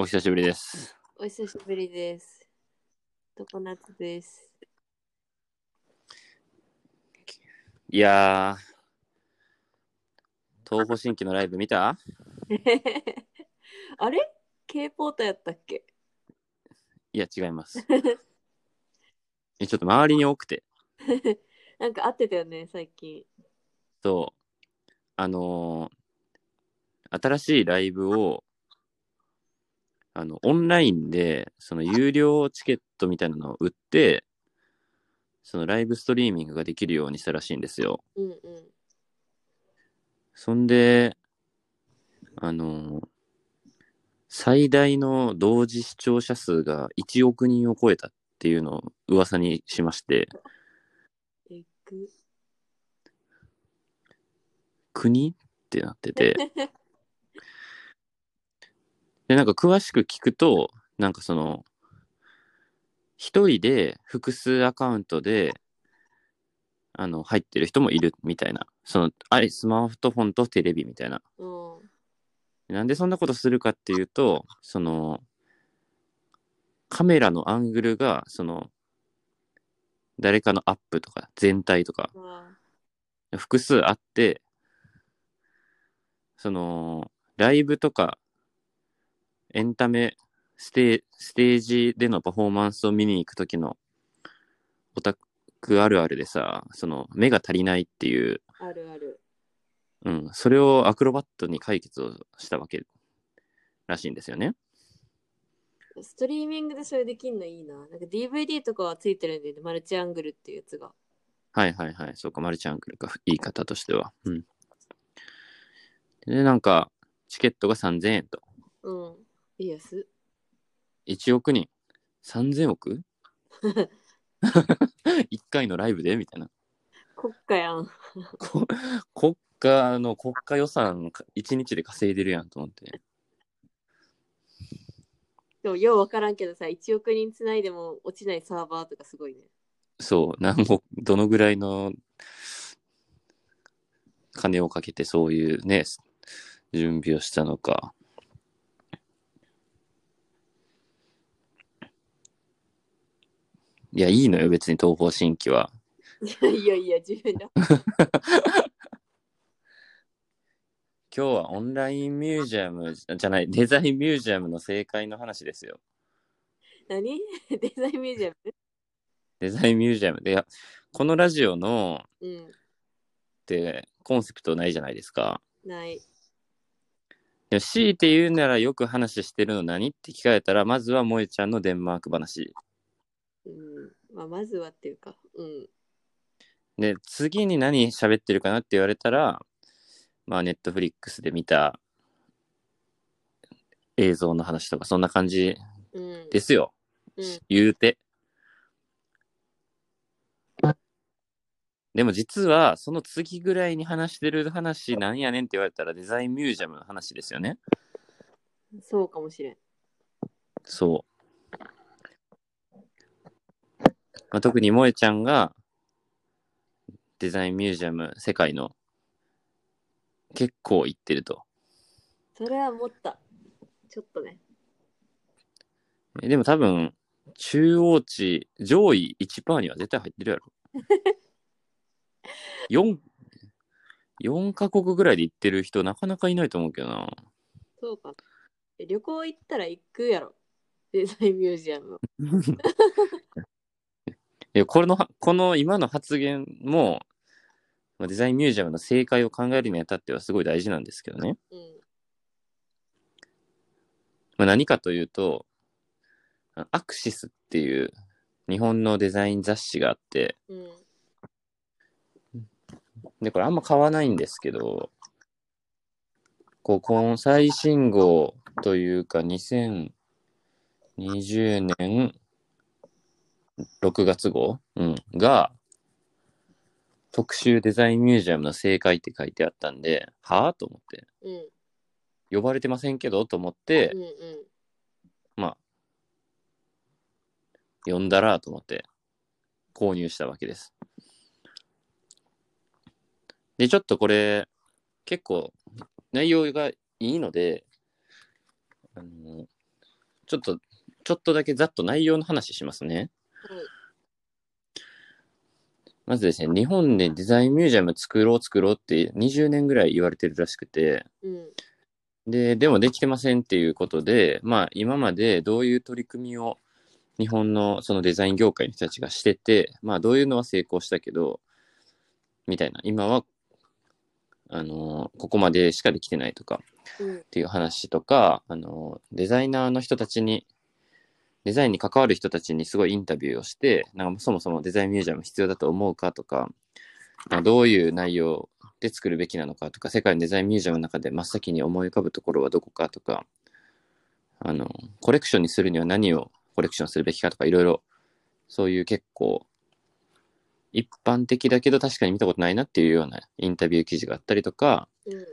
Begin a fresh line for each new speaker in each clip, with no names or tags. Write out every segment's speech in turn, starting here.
お久しぶりです。
お久しぶりです。常夏です。
いやー、東方神起のライブ見た？
あれ ?K ポーターやったっけ？
いや、違います。えちょっと周りに多くて、
なんか会ってたよね、最近。
そう、あのー新しいライブを、あの、オンラインで、その有料チケットみたいなのを売って、そのライブストリーミングができるようにしたらしいんですよ。
うんうん。
そんで、あの、最大の同時視聴者数が1億人を超えたっていうのを噂にしまして。国？ってなってて、で、なんか詳しく聞くと、なんかその、一人で複数アカウントで、あの、入ってる人もいるみたいな。その、あれ、スマートフォンとテレビみたいな。
うん。
なんでそんなことするかっていうと、その、カメラのアングルが、その、誰かのアップとか全体とか
ま
複数あって、その、ライブとかエンタメステステージでのパフォーマンスを見に行くときのオタクあるあるでさ、その目が足りないっていう、
あ、あるある。
うん、それをアクロバットに解決をしたわけらしいんですよね。
ストリーミングでそれできんのいいな。なんか DVD とかはついてるんで、マルチアングルっていうやつが。
はいはいはい。そうか、マルチアングルか、言い方としては。うん。で、なんか、チケットが3000円と。
うん。いいやつ。
1億人。3000億 ?1 回のライブで？みたいな。
国家やん。
こ国家の国家予算1日で稼いでるやんと思って。
でも、ようわからんけどさ、1億人つないでも落ちないサーバーとかすごいね。
そう、何億、どのぐらいの金をかけてそういうね、準備をしたのか。いや、いいのよ、別に東方神起は。
いやいやいや、自分だ。
今日はオンラインミュージアムじゃない、デザインミュージアムの正解の話ですよ。
何？デザインミュージアム？
デザインミュージアムで、いやこのラジオの
うん。
ってコンセプトないじゃないですか。
ない。
でも強いて言うならよく話してるの何？って聞かれたら、まずは萌えちゃんのデンマーク話。
うん。まあ、まずはっていうか。うん。
で、次に何喋ってるかなって言われたら、まあ、ネットフリックスで見た映像の話とか、そんな感じ
うん。
ですよ。
うん。
言うて。でも実は、その次ぐらいに話してる話なんやねんって言われたら、デザインミュージアムの話ですよね。
そうかもしれん。
そう。まあ、特に萌えちゃんが、デザインミュージアム、世界の、結構行ってると。
それは思った。ちょっとね。
えでも多分、中央値、上位1%には絶対入ってるやろ。4、4カ国ぐらいで行ってる人なかなかいないと思うけどな。
そうか。え旅行行ったら行くやろ。デザインミュージアム。
いや、これの、この今の発言も、まあデザインミュージアムの正解を考えるにあたってはすごい大事なんですけどね。
うん。
まあ、何かというと、あアクシスっていう日本のデザイン雑誌があって、
うん。
で、これあんま買わないんですけど、こう、この最新号というか、2020年6月号、うん、が、特集デザインミュージアムの正解って書いてあったんで、はぁ？と思って、
うん。
呼ばれてませんけどと思って
うん。う、ん。
まあ、呼んだらと思って、購入したわけです。で、ちょっとこれ、結構、内容がいいので、あの、ちょっと、ちょっとだけざっと内容の話しますね。
はい。
まずですね、日本でデザインミュージアム作ろう作ろうって20年ぐらい言われてるらしくて、
うん。
で、でもできてませんっていうことで、まあ今までどういう取り組みを日本のそのデザイン業界の人たちがしてて、まあどういうのは成功したけど、みたいな、今は、あの、ここまでしかできてないとか
うん
っていう話とか、あの、デザイナーの人たちに、デザインに関わる人たちにすごいインタビューをして、なんかそもそもデザインミュージアム必要だと思うかとか、まあどういう内容で作るべきなのかとか、世界のデザインミュージアムの中で真っ先に思い浮かぶところはどこかとか、あの、コレクションにするには何をコレクションするべきかとか、いろいろ、そういう結構、一般的だけど確かに見たことないなっていうようなインタビュー記事があったりとか、
うん。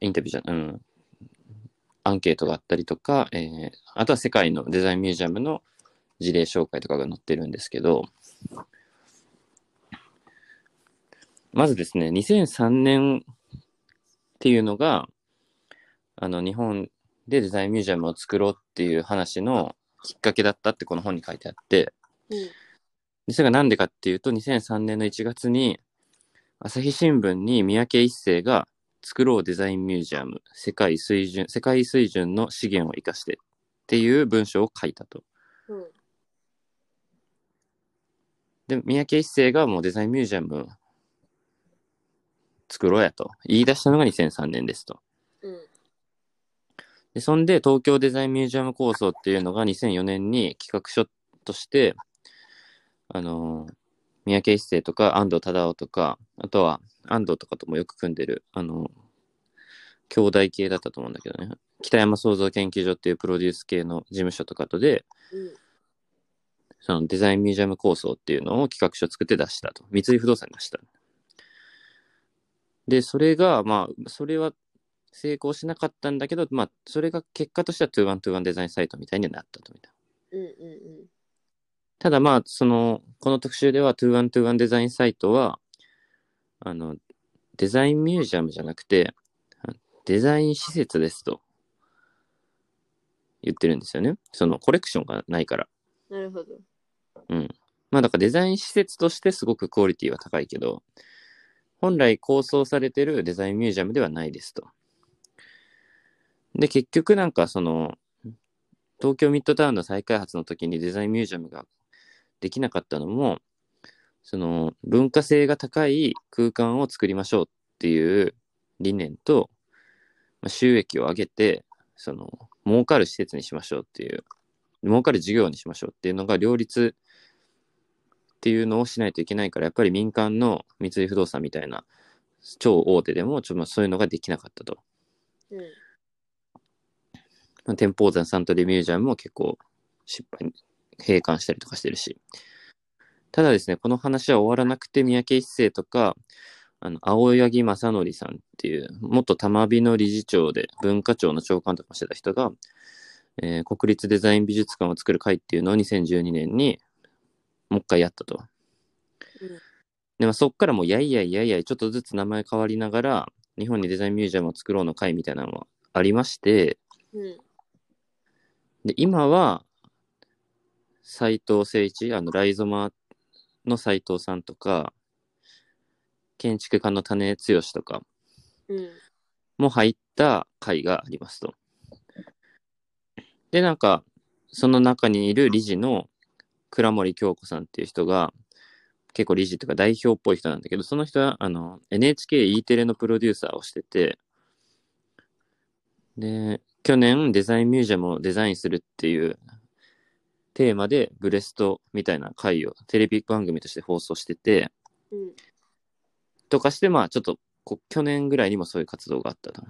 インタビューじゃ、うん、アンケートがあったりとか、えーあとは世界のデザインミュージアムの事例紹介とかが載ってるんですけど、まずですね、2003年っていうのが、あの、日本でデザインミュージアムを作ろうっていう話のきっかけだったってこの本に書いてあって、
うん。
でそれがなんでかっていうと、2003年の1月に、朝日新聞に三宅一生が作ろうデザインミュージアム、世界水準、世界水準の資源を生かしてっていう文章を書いたと。
うん。
で、三宅一生がもうデザインミュージアム作ろうやと言い出したのが2003年ですと。
うん。
で、そんで東京デザインミュージアム構想っていうのが2004年に企画書として、あのー三宅一生とか安藤忠雄とか、あとは安藤とかともよく組んでる、あのー兄弟系だったと思うんだけどね。北山創造研究所っていうプロデュース系の事務所とかとで、
うん。
そのデザインミュージアム構想っていうのを企画書作って出したと。三井不動産に出した。で、それが、まあ、それは成功しなかったんだけど、まあ、それが結果としては2-1-2-1デザインサイトみたいになったとみたいな。
うん。うん。
ただまあ、その、この特集では2-1-2-1デザインサイトは、あの、デザインミュージアムじゃなくて、あデザイン施設ですと言ってるんですよね。そのコレクションがないから。
なるほど。
うん。まあだからデザイン施設としてすごくクオリティは高いけど、本来構想されてるデザインミュージアムではないですと。で、結局なんかその、東京ミッドタウンの再開発の時にデザインミュージアムができなかったのも、その文化性が高い空間を作りましょうっていう理念と、まあ収益を上げて、その、儲かる施設にしましょうっていう、儲かる事業にしましょうっていうのが両立っていうのをしないといけないから、やっぱり民間の三井不動産みたいな超大手でも、ちょっとまあそういうのができなかったと。
うん。
まあ天保山サントリーミュージアムも結構失敗に閉館したりとかしてるし。ただですね、この話は終わらなくて、三宅一生とか、あの、青柳正則さんっていう、元玉美の理事長で文化庁の長官とかもしてた人が、えー国立デザイン美術館を作る会っていうのを2012年にもう一回やったと。
うん
でもそっからもうやいやいやいやいちょっとずつ名前変わりながら日本にデザインミュージアムを作ろうの会みたいなのがありまして
うん。
で今は斉藤誠一あのライゾマの斉藤さんとか建築家の種剛とか
うん。
も入った会がありますと。でなんかその中にいる理事の倉森京子さんっていう人が結構理事というか代表っぽい人なんだけど、その人はあの NHKE テレのプロデューサーをしてて、で、去年デザインミュージアムをデザインするっていうテーマでブレストみたいな回をテレビ番組として放送してて、
うん。
とかして、まあちょっとこ去年ぐらいにもそういう活動があったと。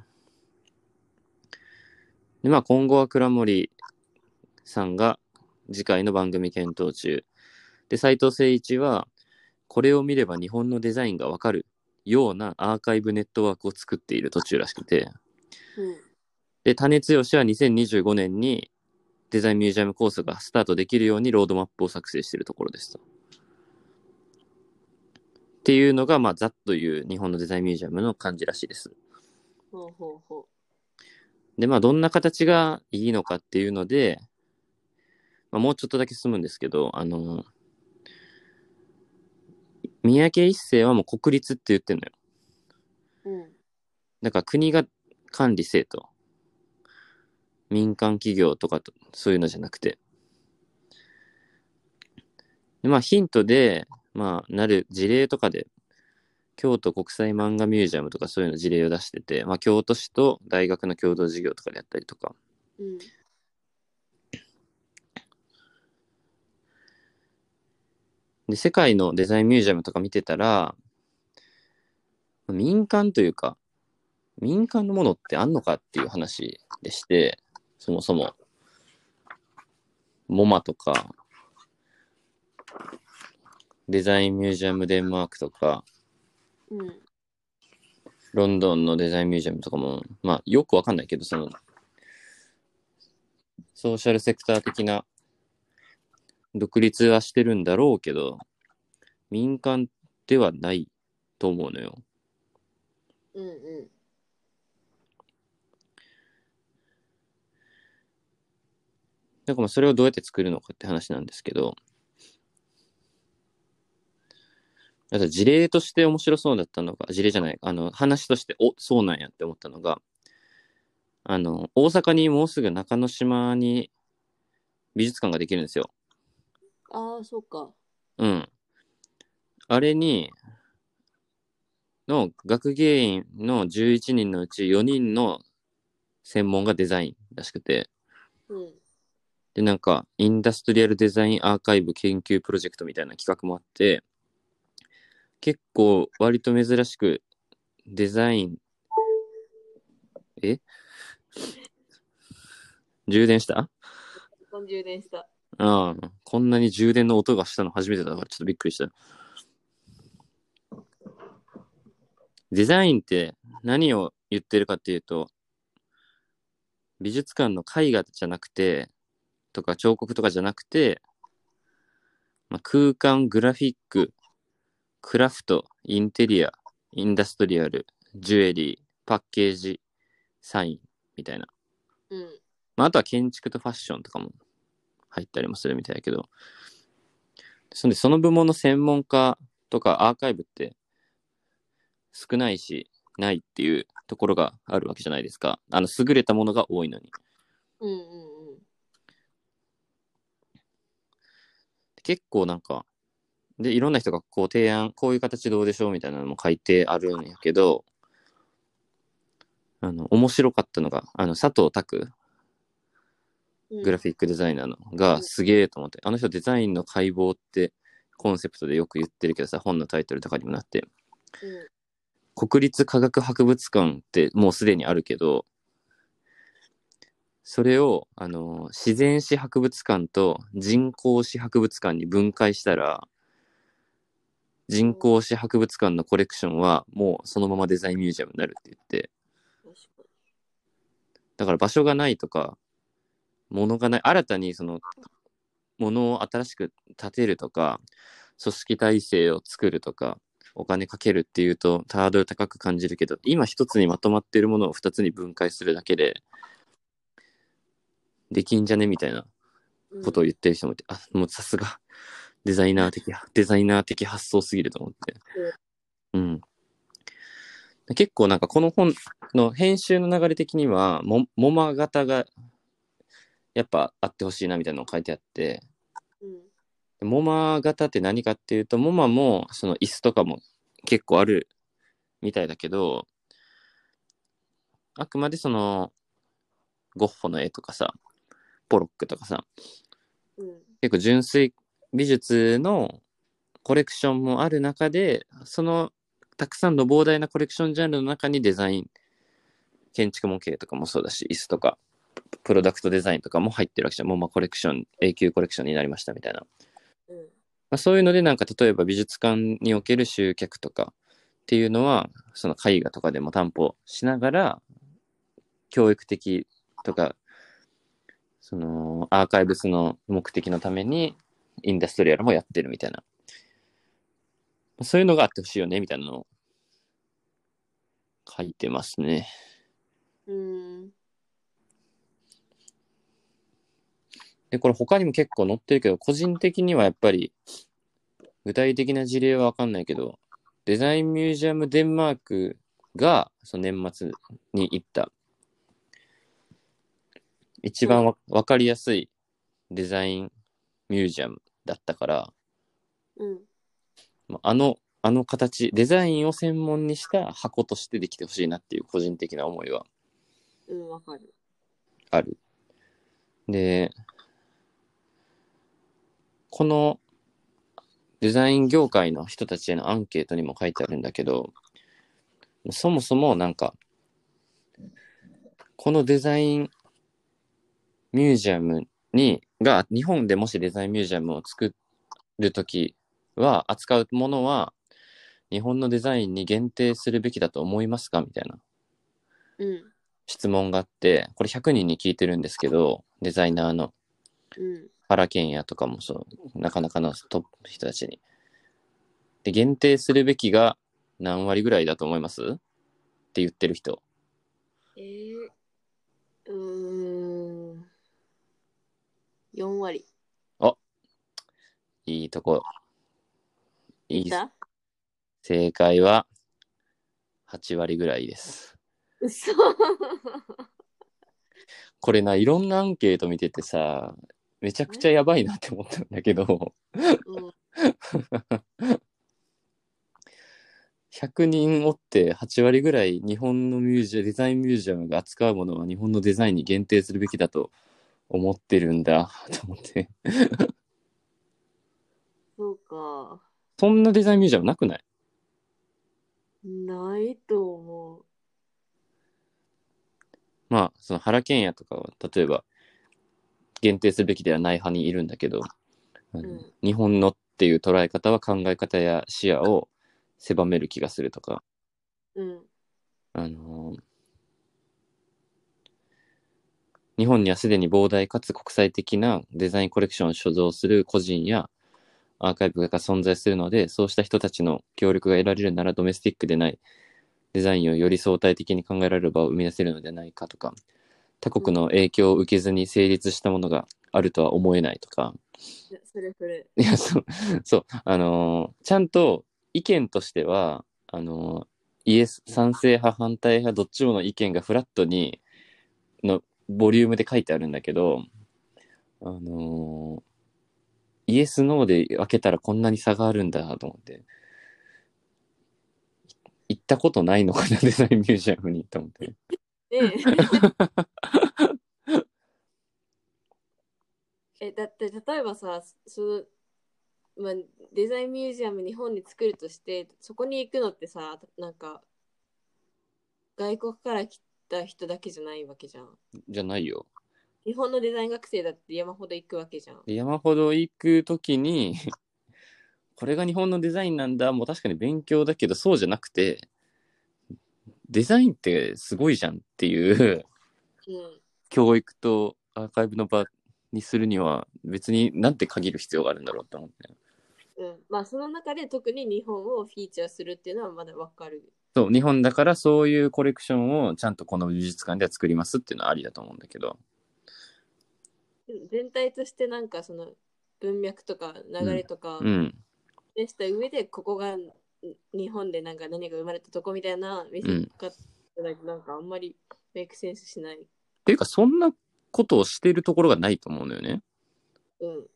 で、まあ今後は倉森さんが次回の番組検討中。で、斉藤誠一は、これを見れば日本のデザインがわかるようなアーカイブネットワークを作っている途中らしくて、
うん。
で、種剛は2025年にデザインミュージアムコースがスタートできるようにロードマップを作成しているところですと。っていうのが、まあ、ざっという日本のデザインミュージアムの感じらしいです。
ほうほうほ
で、まあ、どんな形がいいのかっていうので、まあ、もうちょっとだけ進むんですけど、あの、三宅一生はもう国立って言ってんのよ。
うん。
だから国が管理せえと。民間企業とかと、そういうのじゃなくて。でまあヒントで、まあなる事例とかで、京都国際漫画ミュージアムとかそういうの事例を出してて、まあ京都市と大学の共同事業とかでやったりとか。
うん。
で、世界のデザインミュージアムとか見てたら、民間というか、民間のものってあんのかっていう話でして、そもそも、モマとか、デザインミュージアムデンマークとか、
うん。
ロンドンのデザインミュージアムとかも、まあよくわかんないけど、その、ソーシャルセクター的な独立はしてるんだろうけど、民間ではないと思うのよ。
うんうん。
だからまあそれをどうやって作るのかって話なんですけど、あと事例として面白そうだったのが、事例じゃない、あの、話として、お、そうなんやって思ったのが、あの、大阪にもうすぐ中之島に美術館ができるんですよ。
ああ、そうか。
うん。あれに、の学芸員の11人のうち4人の専門がデザインらしくて、
うん。
で、なんか、インダストリアルデザインアーカイブ研究プロジェクトみたいな企画もあって、結構割と珍しくデザイン、え？充電した？
充電した。
ああ、こんなに充電の音がしたの初めてだからちょっとびっくりした。デザインって何を言ってるかっていうと、美術館の絵画じゃなくて、とか彫刻とかじゃなくて、まあ、空間、グラフィック、クラフト、インテリア、インダストリアル、ジュエリー、パッケージ、サインみたいな。
うん。
まあ、あとは建築とファッションとかも入ったりもするみたいだけど、そんでその部門の専門家とかアーカイブって少ないし、ないっていうところがあるわけじゃないですか。あの、優れたものが多いのに。
うんうんうん。
結構なんか、で、いろんな人がこう提案、こういう形どうでしょうみたいなのも書いてあるんやけど、あの、面白かったのが、あの、佐藤拓
うん。
グラフィックデザイナーのがすげえと思って、あの人デザインの解剖ってコンセプトでよく言ってるけどさ、本のタイトルとかにもなって、
うん。
国立科学博物館ってもうすでにあるけど、それを、あの、自然史博物館と人工史博物館に分解したら、人工史博物館のコレクションはもうそのままデザインミュージアムになるって言って、だから場所がないとか、物がない、新たにその、物を新しく建てるとか、組織体制を作るとか、お金かけるっていうとハードル高く感じるけど、今一つにまとまっているものを二つに分解するだけで、できんじゃね？みたいな
に。
ことを言ってる人もいて、あ、もうさすが、デザイナー的、デザイナー的発想すぎると思って。うん。結構なんかこの本の編集の流れ的には、も、モマ型がやっぱあってほしいなみたいなのが書いてあって、
うん。
モマ型って何かっていうと、モマもその椅子とかも結構あるみたいだけど、あくまでその、ゴッホの絵とかさ、ポロックとかさ、
うん。
結構純粋美術のコレクションもある中で、そのたくさんの膨大なコレクションジャンルの中にデザイン、建築模型とかもそうだし、椅子とか、プロダクトデザインとかも入ってるわけじゃん。もうまあコレクション、永久コレクションになりましたみたいな。
うん。
まあ、そういうのでなんか例えば美術館における集客とかっていうのは、その絵画とかでも担保しながら、教育的とか、そのアーカイブスの目的のためにインダストリアルもやってるみたいな。そういうのがあってほしいよね、みたいなのを書いてますね。
うん。
で、これ他にも結構載ってるけど、個人的にはやっぱり、具体的な事例はわかんないけど、デザインミュージアムデンマークが、その年末に行った一番わわかりやすいデザインミュージアムだったから、
うん。
まああの、あの形、デザインを専門にした箱としてできてほしいなっていう個人的な思いは
うん、わかる。
ある。で、このデザイン業界の人たちへのアンケートにも書いてあるんだけど、そもそもなんか、このデザインミュージアムに、が、日本でもしデザインミュージアムを作るときは、扱うものは、日本のデザインに限定するべきだと思いますか？みたいな
うん。
質問があって、これ100人に聞いてるんですけど、デザイナーの
うん。
原健也とかもそう、なかなかのトップの人たちに。で、限定するべきが何割ぐらいだと思います？って言ってる人。
えー、うーん。4割。
いいとこ。いい。
だ
正解は8割ぐらいです。
嘘
これな、いろんなアンケート見ててさ、めちゃくちゃやばいなって思ったんだけど、
うん。
100人おって8割ぐらい日本のミュージアデザインミュージアムが扱うものは日本のデザインに限定するべきだと思ってるんだと思って。
そうか。
そんなデザインミュージアムなくない？
ないと思
まあ、その原健也とかは、例えば、限定するべきではない派にいるんだけど、
うん
日本のっていう捉え方は考え方や視野を狭める気がするとか、
う。うん。
あのー日本にはすでに膨大かつ国際的なデザインコレクションを所蔵する個人やアーカイブが存在するので、そうした人たちの協力が得られるならドメスティックでないデザインをより相対的に考えられる場を生み出せるのではないかとか、他国の影響を受けずに成立したものがあるとは思えないとか、
いやそれそれ。
いや、そう、そう、あのーちゃんと意見としては、あのーイエス、賛成派、反対派、どっちもの意見がフラットに、の、ボリュームで書いてあるんだけど、あのーイエス、ノーで分けたらこんなに差があるんだと思って、行ったことないのかな、デザインミュージアムに、と思って。
え、だって例えばさ、その、まあ、デザインミュージアム日本に作るとして、そこに行くのってさ、なんか、外国から来た人だけじゃないわけじゃん。
じゃないよ。
日本のデザイン学生だって山ほど行くわけじゃん。
で山ほど行くときに、これが日本のデザインなんだ、もう確かに勉強だけど、そうじゃなくて、デザインってすごいじゃんっていう
うん。
教育とアーカイブの場にするには、別になんて限る必要があるんだろうって思って。
うん。まあ、その中で特に日本をフィーチャーするっていうのはまだわかる。
そう、日本だからそういうコレクションをちゃんとこの美術館では作りますっていうのはありだと思うんだけど。
うん全体としてなんかその文脈とか流れとか
うん。
でした上で、ここがん日本でなんか何が生まれたとこみたいな見せ方なんかあんまりメイクセンスしない。
っていうか、そんなことをしているところがないと思うのよね。
うん。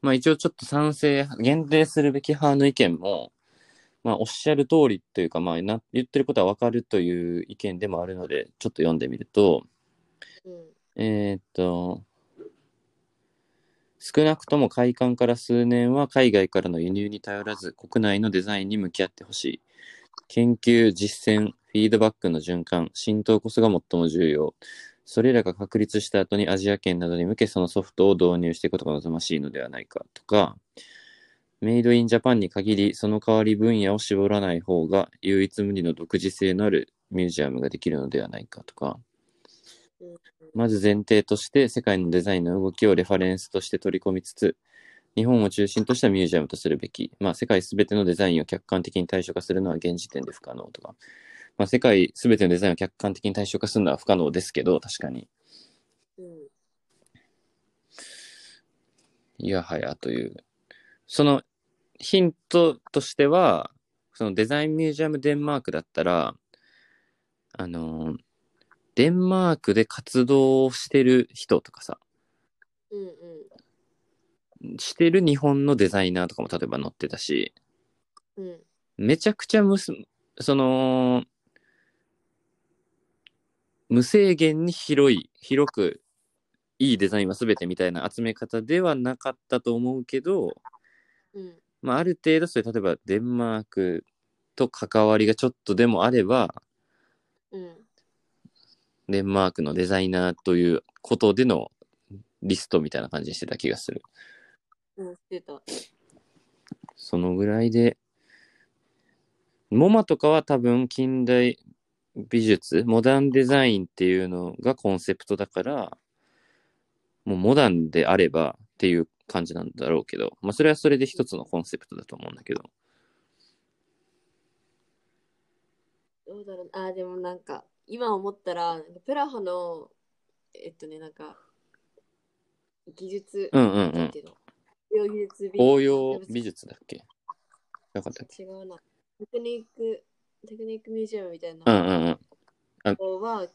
まあ一応ちょっと賛成、限定するべき派の意見も、まあおっしゃる通りというか、まあな言ってることはわかるという意見でもあるので、ちょっと読んでみると、
うん。
えーっと、少なくとも開館から数年は海外からの輸入に頼らず国内のデザインに向き合ってほしい。研究、実践、フィードバックの循環、浸透こそが最も重要。それらが確立した後にアジア圏などに向けそのソフトを導入していくことが望ましいのではないかとか、メイドインジャパンに限りその代わり分野を絞らない方が唯一無二の独自性のあるミュージアムができるのではないかとか、
うん
まず前提として世界のデザインの動きをレファレンスとして取り込みつつ、日本を中心としたミュージアムとするべき。まあ世界すべてのデザインを客観的に対象化するのは現時点で不可能とか。まあ世界すべてのデザインを客観的に対象化するのは不可能ですけど、確かに。
うん。
いやはやという。そのヒントとしては、そのデザインミュージアムデンマークだったら、あの、デンマークで活動してる人とかさ、
うんうん。
してる日本のデザイナーとかも例えば載ってたし、
うん。
めちゃくちゃむす、その、無制限に広い、広く、いいデザインは全てみたいな集め方ではなかったと思うけど、
うん。
まあ、ある程度、それ例えばデンマークと関わりがちょっとでもあれば、
うん。
デンマークのデザイナーということでのリストみたいな感じにしてた気がする。
うん。してた。
そのぐらいで、モマとかは多分近代美術、モダンデザインっていうのがコンセプトだから、もうモダンであればっていう感じなんだろうけど、まあそれはそれで一つのコンセプトだと思うんだけど。
どうだろう。あー、でもなんか、今思ったら、プラハの、えっとね、なんか、技術、
うんうんうん
応用技術美
応用美術だっけ？よかった
違うな。テクニック、テクニックミュージアムみたいな
うんうんうん。
は、結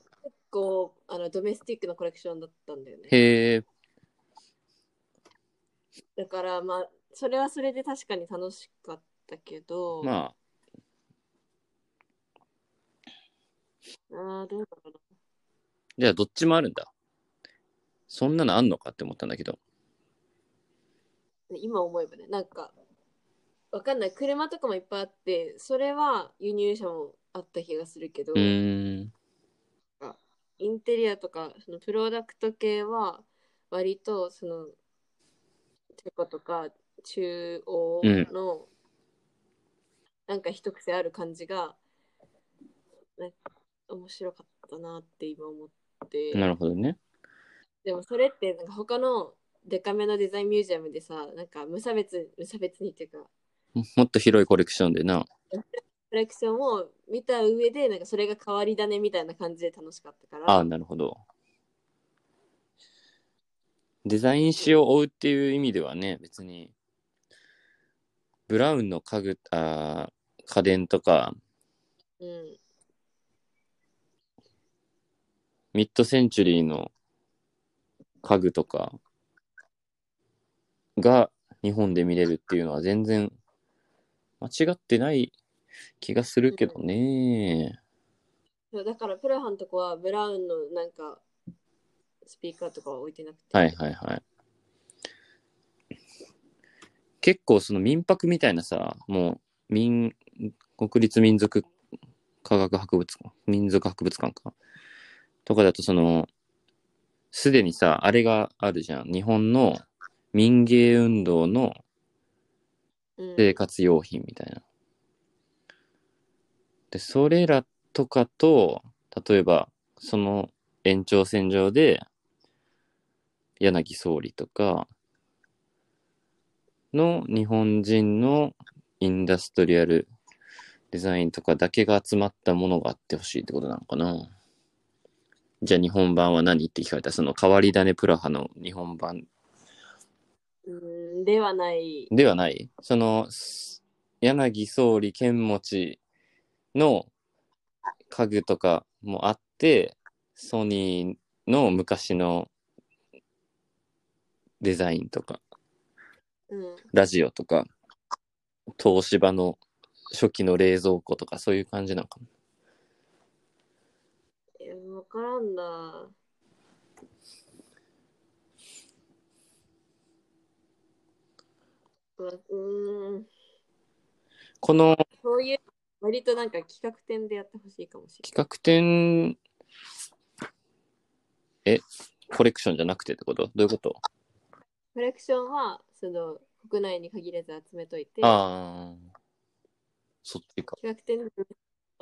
構あのドメスティックなコレクションだったんだよね。
へえ、
だからまあ、それはそれで確かに楽しかったけど、
まあ、
あーどうだろうな。
じゃあどっちもあるんだ。そんなのあんのかって思ったんだけど。
今思えばね、なんか、わかんない。車とかもいっぱいあって、それは輸入車もあった気がするけど、
うーん。
インテリアとか、そのプロダクト系は、割と、その、チェコとか中央の、なんか一癖ある感じが、なんか面白かったなって今思って。
なるほどね。
でもそれってなんか他のデカめのデザインミュージアムでさ、なんか無差別、無差別にっていうか、
もっと広いコレクションでな。
コレクションを見た上で、なんかそれが変わり種みたいな感じで楽しかったから、
ああ、なるほど。デザイン史を追うっていう意味ではね、別に、ブラウンの家具、あー家電とか、
うん、
ミッドセンチュリーの家具とかが日本で見れるっていうのは全然間違ってない気がするけどね。
そうだからプラハンとこはブラウンのなんかスピーカーとかは置いてなくて、
はいはいはい。結構その民泊みたいなさ、もう民、国立民族科学博物館、民族博物館か。とかだとその、すでにさ、あれがあるじゃん。日本の民芸運動の
うん
生活用品みたいな。で、それらとかと、例えば、その延長線上で、柳総理とかの日本人のインダストリアルデザインとかだけが集まったものがあってほしいってことなのかな。じゃあ日本版は何って聞かれた？ら、その変わり種プラハの日本版
うんではない。
ではないその、す柳総理剣持の家具とかもあって、ソニーの昔のデザインとか、
うん、
ラジオとか、東芝の初期の冷蔵庫とか、そういう感じなのかな。
えわからんな。うん
この
そういう割となんか企画展でやってほしいかもしれ
企画展、え、コレクションじゃなくてってこと？どういうこと？
ない。コレクションはその国内に限らず集めといて、
ああ、そっちか。
企画展で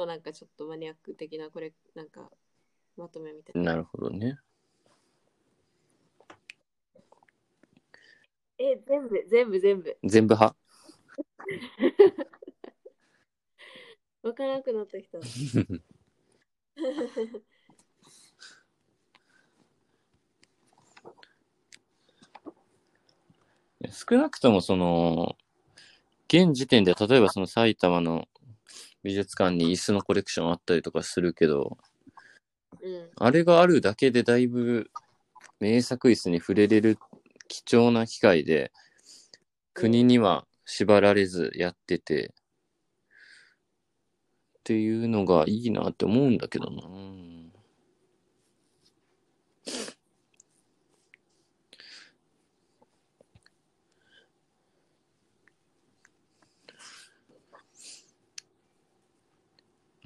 なんかちょっとマニアック的なこれなんかまとめみたいな。
なるほどね。
え、全部、全部、全部。
全部派？
わからなくなってきた。
少なくともその、現時点で例えばその埼玉の美術館に椅子のコレクションあったりとかするけど、
うん。
あれがあるだけでだいぶ名作椅子に触れれる貴重な機会で、国には縛られずやってて、っていうのがいいなって思うんだけどな。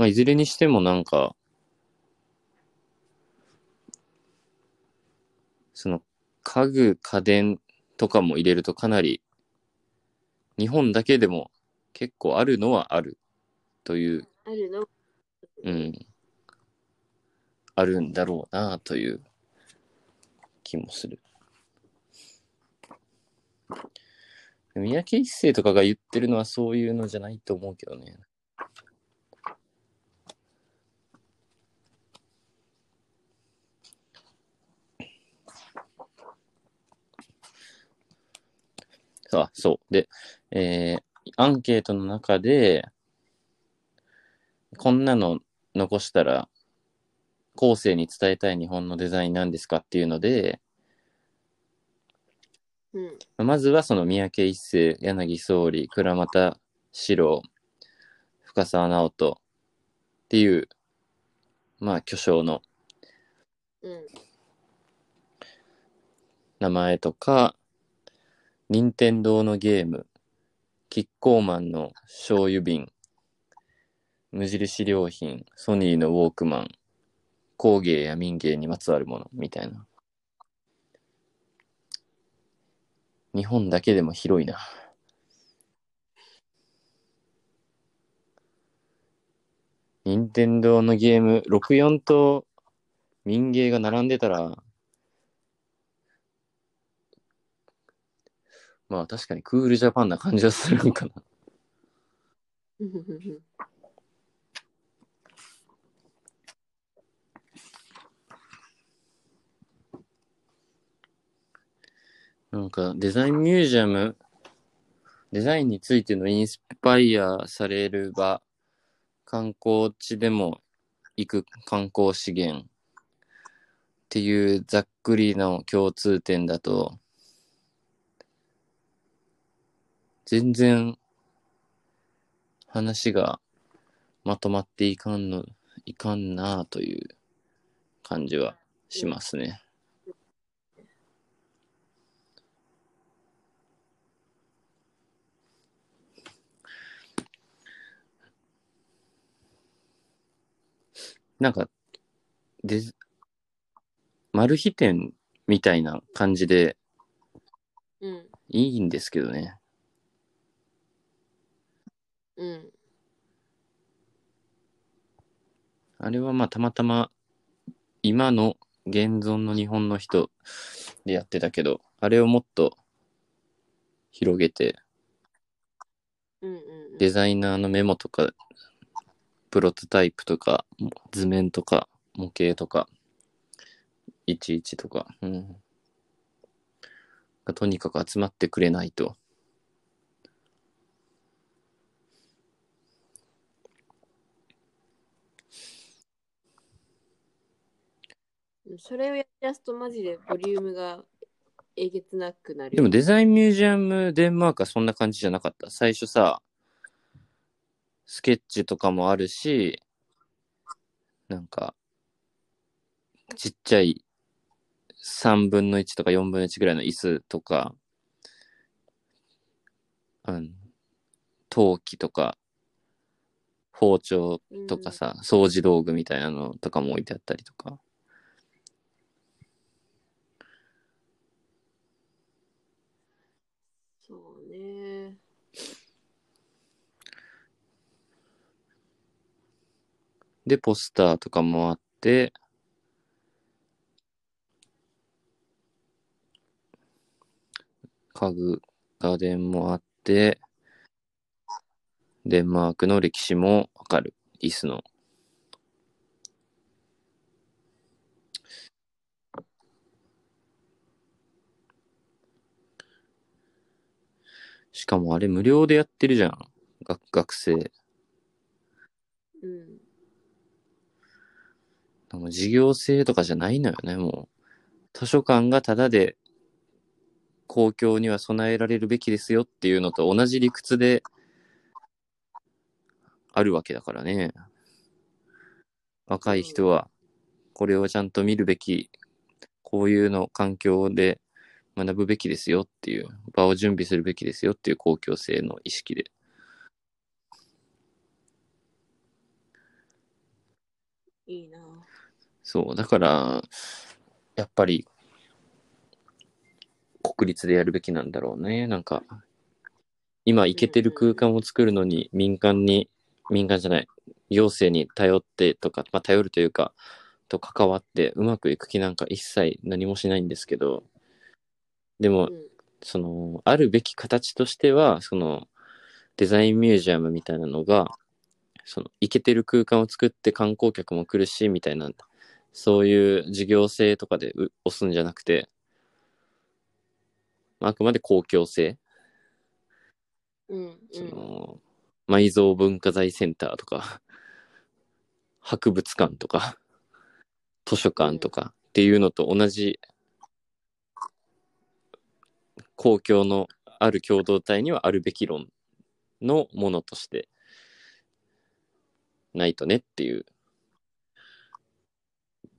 まあ、いずれにしてもなんか、その家具、家電とかも入れるとかなり、日本だけでも結構あるのはあるという、
あるの？
うん、あるんだろうなという気もする。三宅一生とかが言ってるのはそういうのじゃないと思うけどね。あ、そう。で、えーアンケートの中で、こんなの残したら、後世に伝えたい日本のデザインなんですかっていうので、
うん。
まずはその三宅一生、柳総理、倉俣史郎、深沢直人っていう、まあ巨匠の
うん。
名前とか、任天堂のゲーム、キッコーマンの醤油瓶、無印良品、ソニーのウォークマン、工芸や民芸にまつわるものみたいな。日本だけでも広いな。任天堂のゲーム、64と民芸が並んでたら、まあ確かにクールジャパンな感じはするんかな。なんかデザインミュージアム、デザインについてのインスパイアされる場、観光地でも行く観光資源っていうざっくりの共通点だと、全然話がまとまっていかんの、いかんなという感じはしますね。なんか、で、マル秘店みたいな感じで
うん。
いいんですけどね。
うん。
あれはまあたまたま今の現存の日本の人でやってたけど、あれをもっと広げて、
うん。うん。
デザイナーのメモとか、プロトタイプとか、図面とか、模型とか、11とか、うん。がとにかく集まってくれないと。
それをやり出すとマジでボリュームがえげつなくなる。
でもデザインミュージアムデンマークはそんな感じじゃなかった。最初さ、スケッチとかもあるし、なんか、ちっちゃい3分の1とか4分の1ぐらいの椅子とか、うん、陶器とか、包丁とかさ、掃除道具みたいなのとかも置いてあったりとか。
そうね。
で、ポスターとかもあって、家具、家電もあって、デンマークの歴史もわかる。椅子の。しかもあれ無料でやってるじゃん。学学生。
うん。
もう事業制とかじゃないのよね、もう。図書館がタダで公共には備えられるべきですよっていうのと同じ理屈であるわけだからね。若い人はこれをちゃんと見るべき、こういうの環境で学ぶべきですよっていう、場を準備するべきですよっていう公共性の意識で。
いいな。
そう、だから、やっぱり、国立でやるべきなんだろうね。なんか、今、行けてる空間を作るのに、民間に、民間じゃない、行政に頼ってとか、まあ、頼るというか、と関わって、うまくいく気なんか一切何もしないんですけど、でも、
うん。
その、あるべき形としては、その、デザインミュージアムみたいなのが、その、行けてる空間を作って観光客も来るし、みたいな、そういう事業性とかでう押すんじゃなくて、まああくまで公共性、
うん。
その、埋蔵文化財センターとか、博物館とか、図書館とかっていうのと同じ公共のある共同体にはあるべき論のものとしてないとねっていう。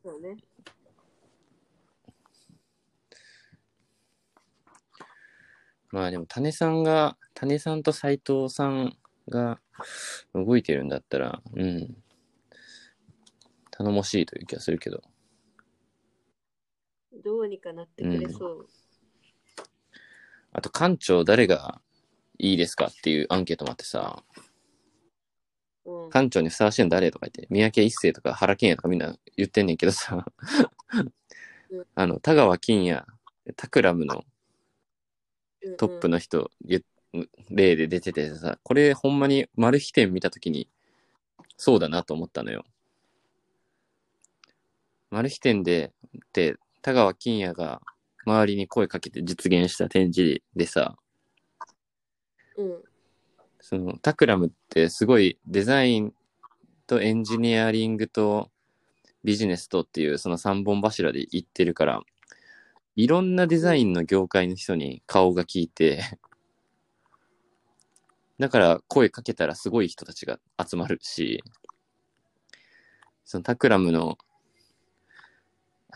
そうね。
まあでも種さんが、種さんと斎藤さんが動いてるんだったら、うん。頼もしいという気がするけど。
どうにかなってくれそう。
あと館長誰がいいですかっていうアンケートもあってさ、
うん。
館長にふさわしいの誰とか言って、三宅一生とか原健也とかみんな言ってんねんけどさ
うん、
あの、田川金也、タクラムの
うん
トップの人、言例で出ててさ、これほんまにマル秘店見たときに、そうだなと思ったのよ。マル秘店で、で、田川金也が周りに声かけて実現した展示でさ、
うん。
そのタクラムってすごいデザインとエンジニアリングとビジネスとっていうその3本柱で行ってるから、いろんなデザインの業界の人に顔が利いて、だから声かけたらすごい人たちが集まるし、そのタクラムの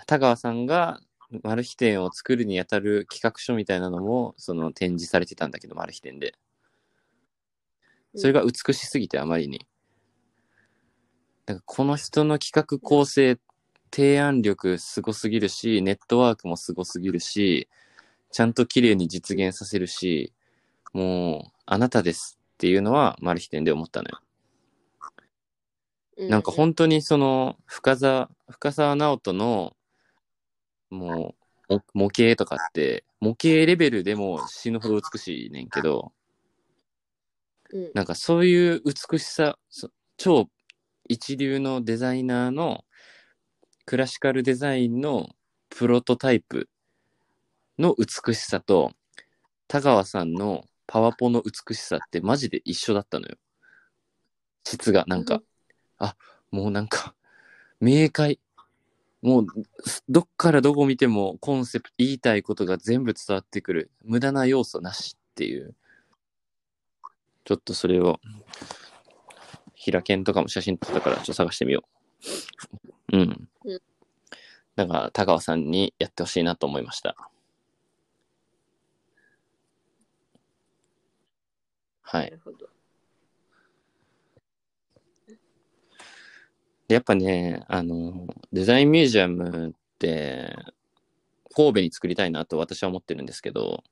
田川さんがマル秘店を作るにあたる企画書みたいなのもその展示されてたんだけど、マル秘店で。それが美しすぎてあまりに。なんかこの人の企画構成、提案力すごすぎるし、ネットワークもすごすぎるし、ちゃんと綺麗に実現させるし、もう、あなたですっていうのは、マル秘店で思ったのよ。
う
なんか本当にその、深沢、深沢直人の、もう、模模型とかって、模型レベルでも死ぬほど美しいねんけど、
うん
なんかそういう美しさ、そ超一流のデザイナーのクラシカルデザインのプロトタイプの美しさと、田川さんのパワポの美しさってマジで一緒だったのよ。質が、なんか、あ、もうなんか、明快。もう、どっからどこ見てもコンセプト、言いたいことが全部伝わってくる。無駄な要素なしっていう。ちょっとそれを、平健とかも写真撮ったからちょっと探してみよう。うん
うん。
だから、田川さんにやってほしいなと思いました。は
ない
やっぱね、あの、デザインミュージアムって、神戸に作りたいなと私は思ってるんですけど、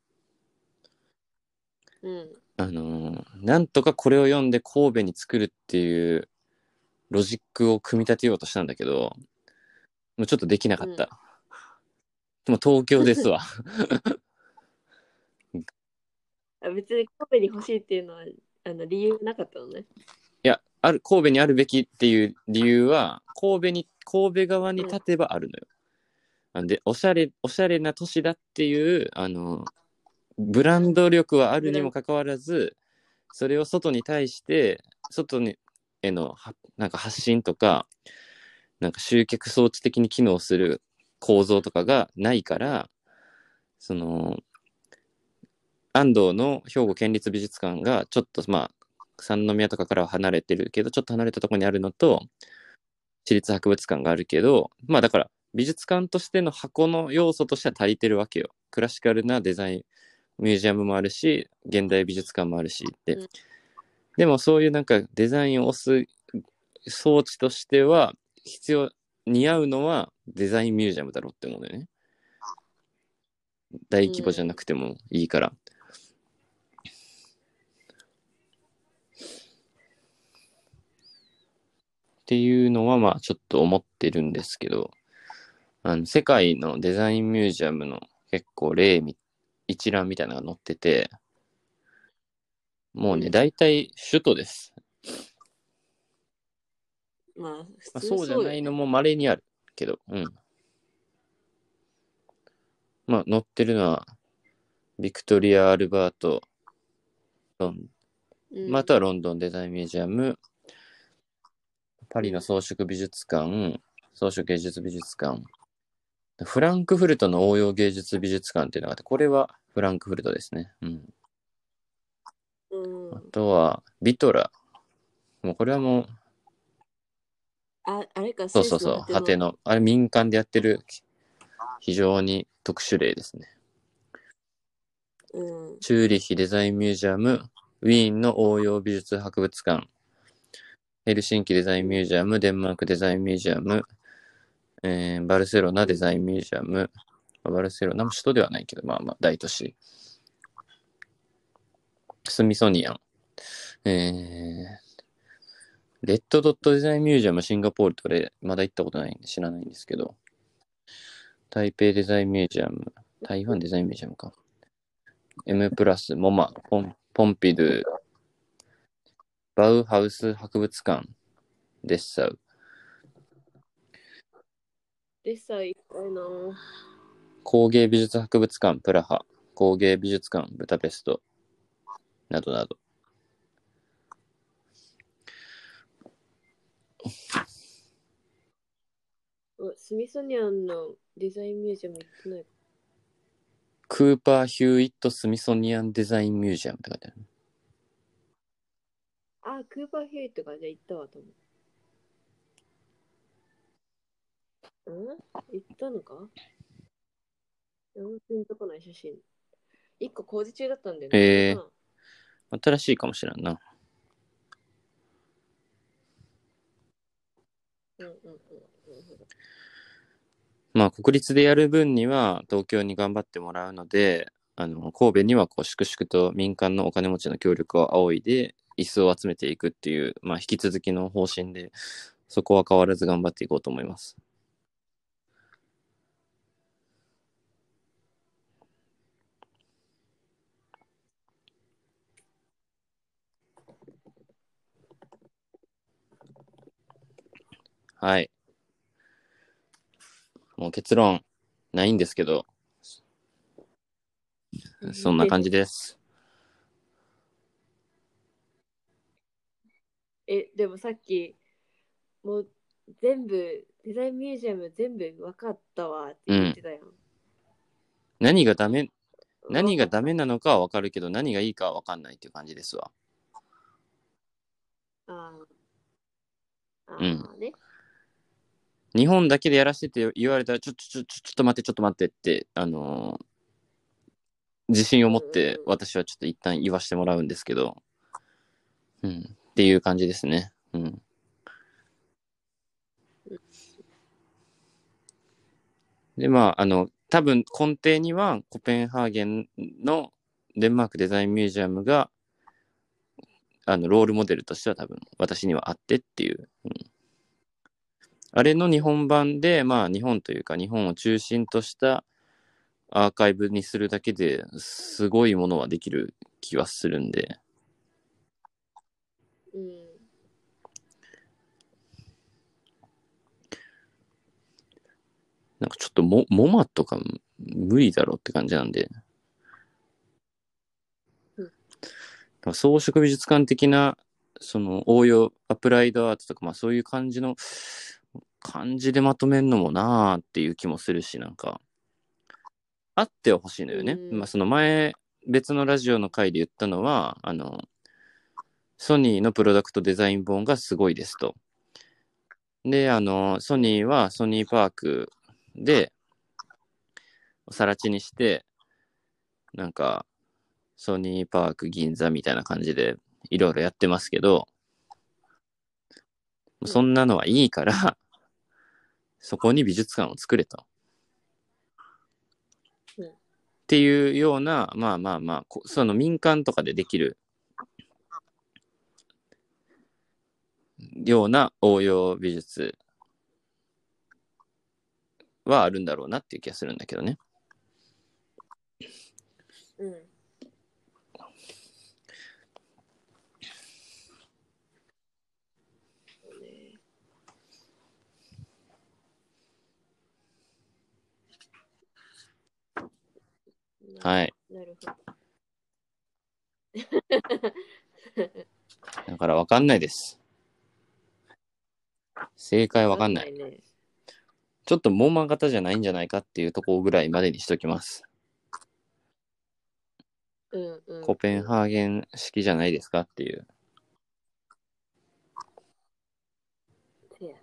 うん。
あの、なんとかこれを読んで神戸に作るっていうロジックを組み立てようとしたんだけど、もうちょっとできなかった。でも東京ですわ。
あ別に神戸に欲しいっていうのはあの理由なかったのね。
いや、ある、神戸にあるべきっていう理由は、神戸に、神戸側に立てばあるのよ。なんで、おしゃれ、おしゃれな都市だっていう、あの、ブランド力はあるにもかかわらず、それを外に対して、外にへのはなんか発信とか、なんか集客装置的に機能する構造とかがないから、その、安藤の兵庫県立美術館がちょっとまあ、三宮とかからは離れてるけど、ちょっと離れたところにあるのと、市立博物館があるけど、まあだから美術館としての箱の要素としては足りてるわけよ。クラシカルなデザインミュージアムもあるし、現代美術館もあるしって。
うん
でもそういうなんかデザインを押す装置としては必要、似合うのはデザインミュージアムだろうって思うのよね。大規模じゃなくてもいいから。っていうのはまあちょっと思ってるんですけど、あの世界のデザインミュージアムの結構例み一覧みたいなのが載ってて、もうね、
うん。
大体首都です。
まあ、
まあ、
普通
そうじゃないの
よ
も稀にあるけど、うん。まあ、載ってるのは、ビクトリア・アルバート、ロン。
うん。
またはロンドンデザインミュージアム、パリの装飾美術館、装飾芸術美術館、フランクフルトの応用芸術美術館っていうのがあって、これはフランクフルトですね。うん。
うん
あとは、ビトラ。もうこれはもう、
ああれか、
そうそうそう、果ての、あれ民間でやってる非常に特殊例ですね。
うん。
チューリッヒデザインミュージアム、ウィーンの応用美術博物館、ヘルシンキデザインミュージアム、デンマークデザインミュージアム、えーバルセロナデザインミュージアム、バルセロナも首都ではないけど、まあまあ大都市。スミソニアン、えーレッドドットデザインミュージアムシンガポールとれまだ行ったことないんで知らないんですけど、台北デザインミュージアム、台湾デザインミュージアムか。M プラス、モマ、ポンポンピドゥ、バウハウス博物館、デッサウ、
でさ、行きたいな
工芸美術博物館、プラハ、工芸美術館、ブダペスト、などなど。
あスミソニアンのデザインミュージアム行ってない。
クーパー・ヒューイット・スミソニアン・デザイン・ミュージアムって書いてある。
あ、クーパーヒューイットか、じゃあ行ったわと思う。ん行ったのか？全然とこない写真。一個工事中だったんだよね。
へー
うん
新しいかもしれんな。
うんうんうん。
まあ、国立でやる分には東京に頑張ってもらうので、あの、神戸にはこう、粛々と民間のお金持ちの協力を仰いで、椅子を集めていくっていう、まあ、引き続きの方針で、そこは変わらず頑張っていこうと思います。はい。もう結論ないんですけど、そんな感じです。
え、でもさっき、もう全部、デザインミュージアム全部分かったわって言ってたやん。
何がダメ、何がダメなのかはわかるけど、何がいいかはわかんないっていう感じですわ。
ああ。あ
うん
あね。
日本だけでやらせてって言われたら、ちょ、ちょ、ちょ、ちょっと待って、ちょっと待ってって、あのー自信を持って私はちょっと一旦言わしてもらうんですけど、うん、っていう感じですね。うん。で、まあ、あの、多分根底にはコペンハーゲンのデンマークデザインミュージアムが、あの、ロールモデルとしては多分私にはあってっていう、うんあれの日本版で、まあ日本というか日本を中心としたアーカイブにするだけですごいものはできる気はするんで、
うん。
なんかちょっとモモマとか無理だろうって感じなんで、装飾美術館的な、その応用、アプライドアートとか、まあそういう感じの、感じでまとめんのもなーっていう気もするし、なんか、あっては欲しいのよね。
うん
まあその前、別のラジオの回で言ったのは、あの、ソニーのプロダクトデザイン本がすごいですと。で、あの、ソニーはソニーパークで、おさら地にして、なんか、ソニーパーク銀座みたいな感じでいろいろやってますけど、
うん
そんなのはいいから、そこに美術館を作れと。
うん
っていうような、まあまあまあ、こその民間とかでできるような応用美術はあるんだろうなっていう気がするんだけどね。
うん。そうね
はい。
なるほど。
だからわかんないです。正解わかんない。
ね。
ちょっとモンマン型じゃないんじゃないかっていうところぐらいまでにしときます。
うんうん。
コペンハーゲン式じゃないですかっていう。
せやね。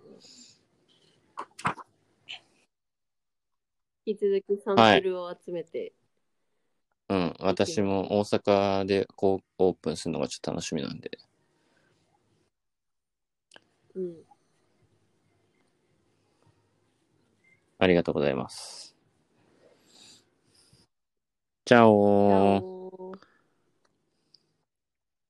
引き続きサンプルを集めて、
うん。私も大阪でこうオープンするのがちょっと楽しみなんで。
うん。
ありがとうございます。チャオ